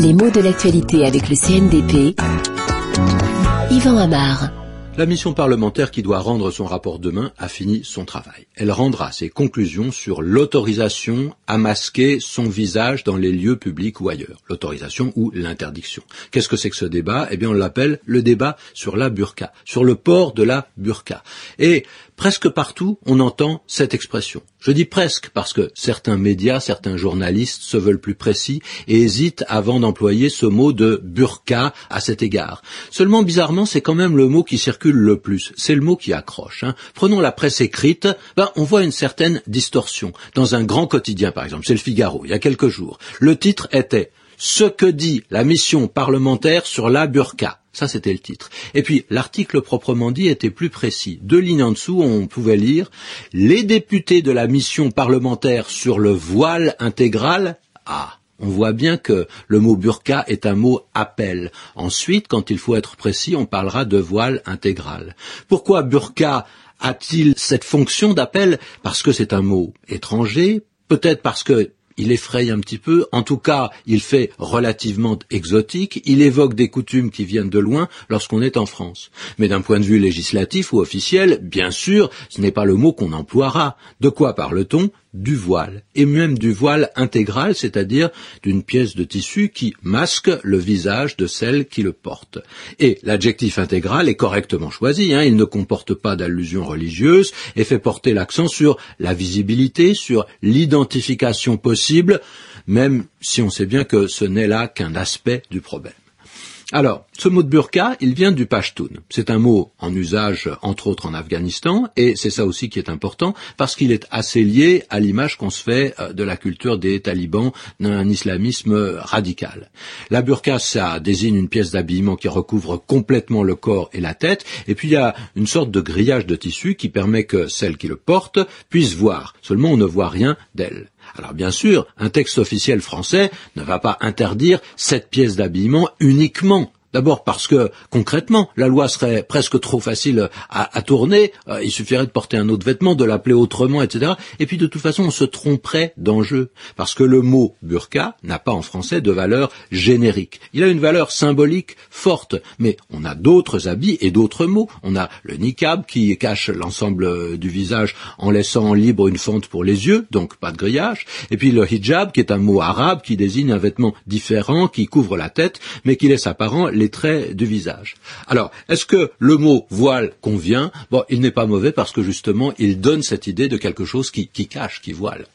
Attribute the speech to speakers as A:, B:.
A: Les mots de l'actualité avec le CNDP. Yvan Amar.
B: La mission parlementaire qui doit rendre son rapport demain a fini son travail. Elle rendra ses conclusions sur l'autorisation à masquer son visage dans les lieux publics ou ailleurs. L'autorisation ou l'interdiction. Qu'est-ce que c'est que ce débat? Eh bien, on l'appelle le débat sur la burqa, sur le port de la burqa. Et presque partout, on entend cette expression. Je dis presque parce que certains médias, certains journalistes se veulent plus précis et hésitent avant d'employer ce mot de burqa à cet égard. Seulement, bizarrement, c'est quand même le mot qui circule le plus. C'est le mot qui accroche. Hein. Prenons la presse écrite, ben, on voit une certaine distorsion. Dans un grand quotidien, par exemple, c'est le Figaro, il y a quelques jours, le titre était Ce que dit la mission parlementaire sur la burqa. Ça, c'était le titre. Et puis, l'article proprement dit était plus précis. Deux lignes en dessous, on pouvait lire Les députés de la mission parlementaire sur le voile intégral. Ah, on voit bien que le mot burqa est un mot appel. Ensuite, quand il faut être précis, on parlera de voile intégral. Pourquoi burqa a-t-il cette fonction d'appel? Parce que c'est un mot étranger, peut-être parce que il effraie un petit peu, en tout cas, il fait relativement exotique, il évoque des coutumes qui viennent de loin lorsqu'on est en France. Mais d'un point de vue législatif ou officiel, bien sûr, ce n'est pas le mot qu'on emploiera. De quoi parle-t-on? Du voile, et même du voile intégral, c'est-à-dire d'une pièce de tissu qui masque le visage de celle qui le porte. Et l'adjectif intégral est correctement choisi, hein, il ne comporte pas d'allusion religieuse et fait porter l'accent sur la visibilité, sur l'identification possible, même si on sait bien que ce n'est là qu'un aspect du problème. Alors, ce mot de burqa, il vient du pashtun. C'est un mot en usage, entre autres, en Afghanistan, et c'est ça aussi qui est important, parce qu'il est assez lié à l'image qu'on se fait euh, de la culture des talibans d'un islamisme radical. La burqa, ça désigne une pièce d'habillement qui recouvre complètement le corps et la tête, et puis il y a une sorte de grillage de tissu qui permet que celle qui le porte puisse voir. Seulement, on ne voit rien d'elle. Alors bien sûr, un texte officiel français ne va pas interdire cette pièce d'habillement uniquement D'abord parce que concrètement, la loi serait presque trop facile à, tourner. Euh, il suffirait de porter un autre vêtement, de l'appeler autrement, etc. Et puis de toute façon, on se tromperait d'enjeu parce que le mot burqa n'a pas en français de valeur générique. Il a une valeur symbolique forte, mais on a d'autres habits et d'autres mots. On a le niqab qui cache l'ensemble du visage en laissant libre une fente pour les yeux, donc pas de grillage. Et puis le hijab qui est un mot arabe qui désigne un vêtement différent qui couvre la tête, mais qui laisse apparent les traits du visage. Alors, est-ce que le mot voile convient? Bon, il n'est pas mauvais parce que justement, il donne cette idée de quelque chose qui, qui cache, qui voile.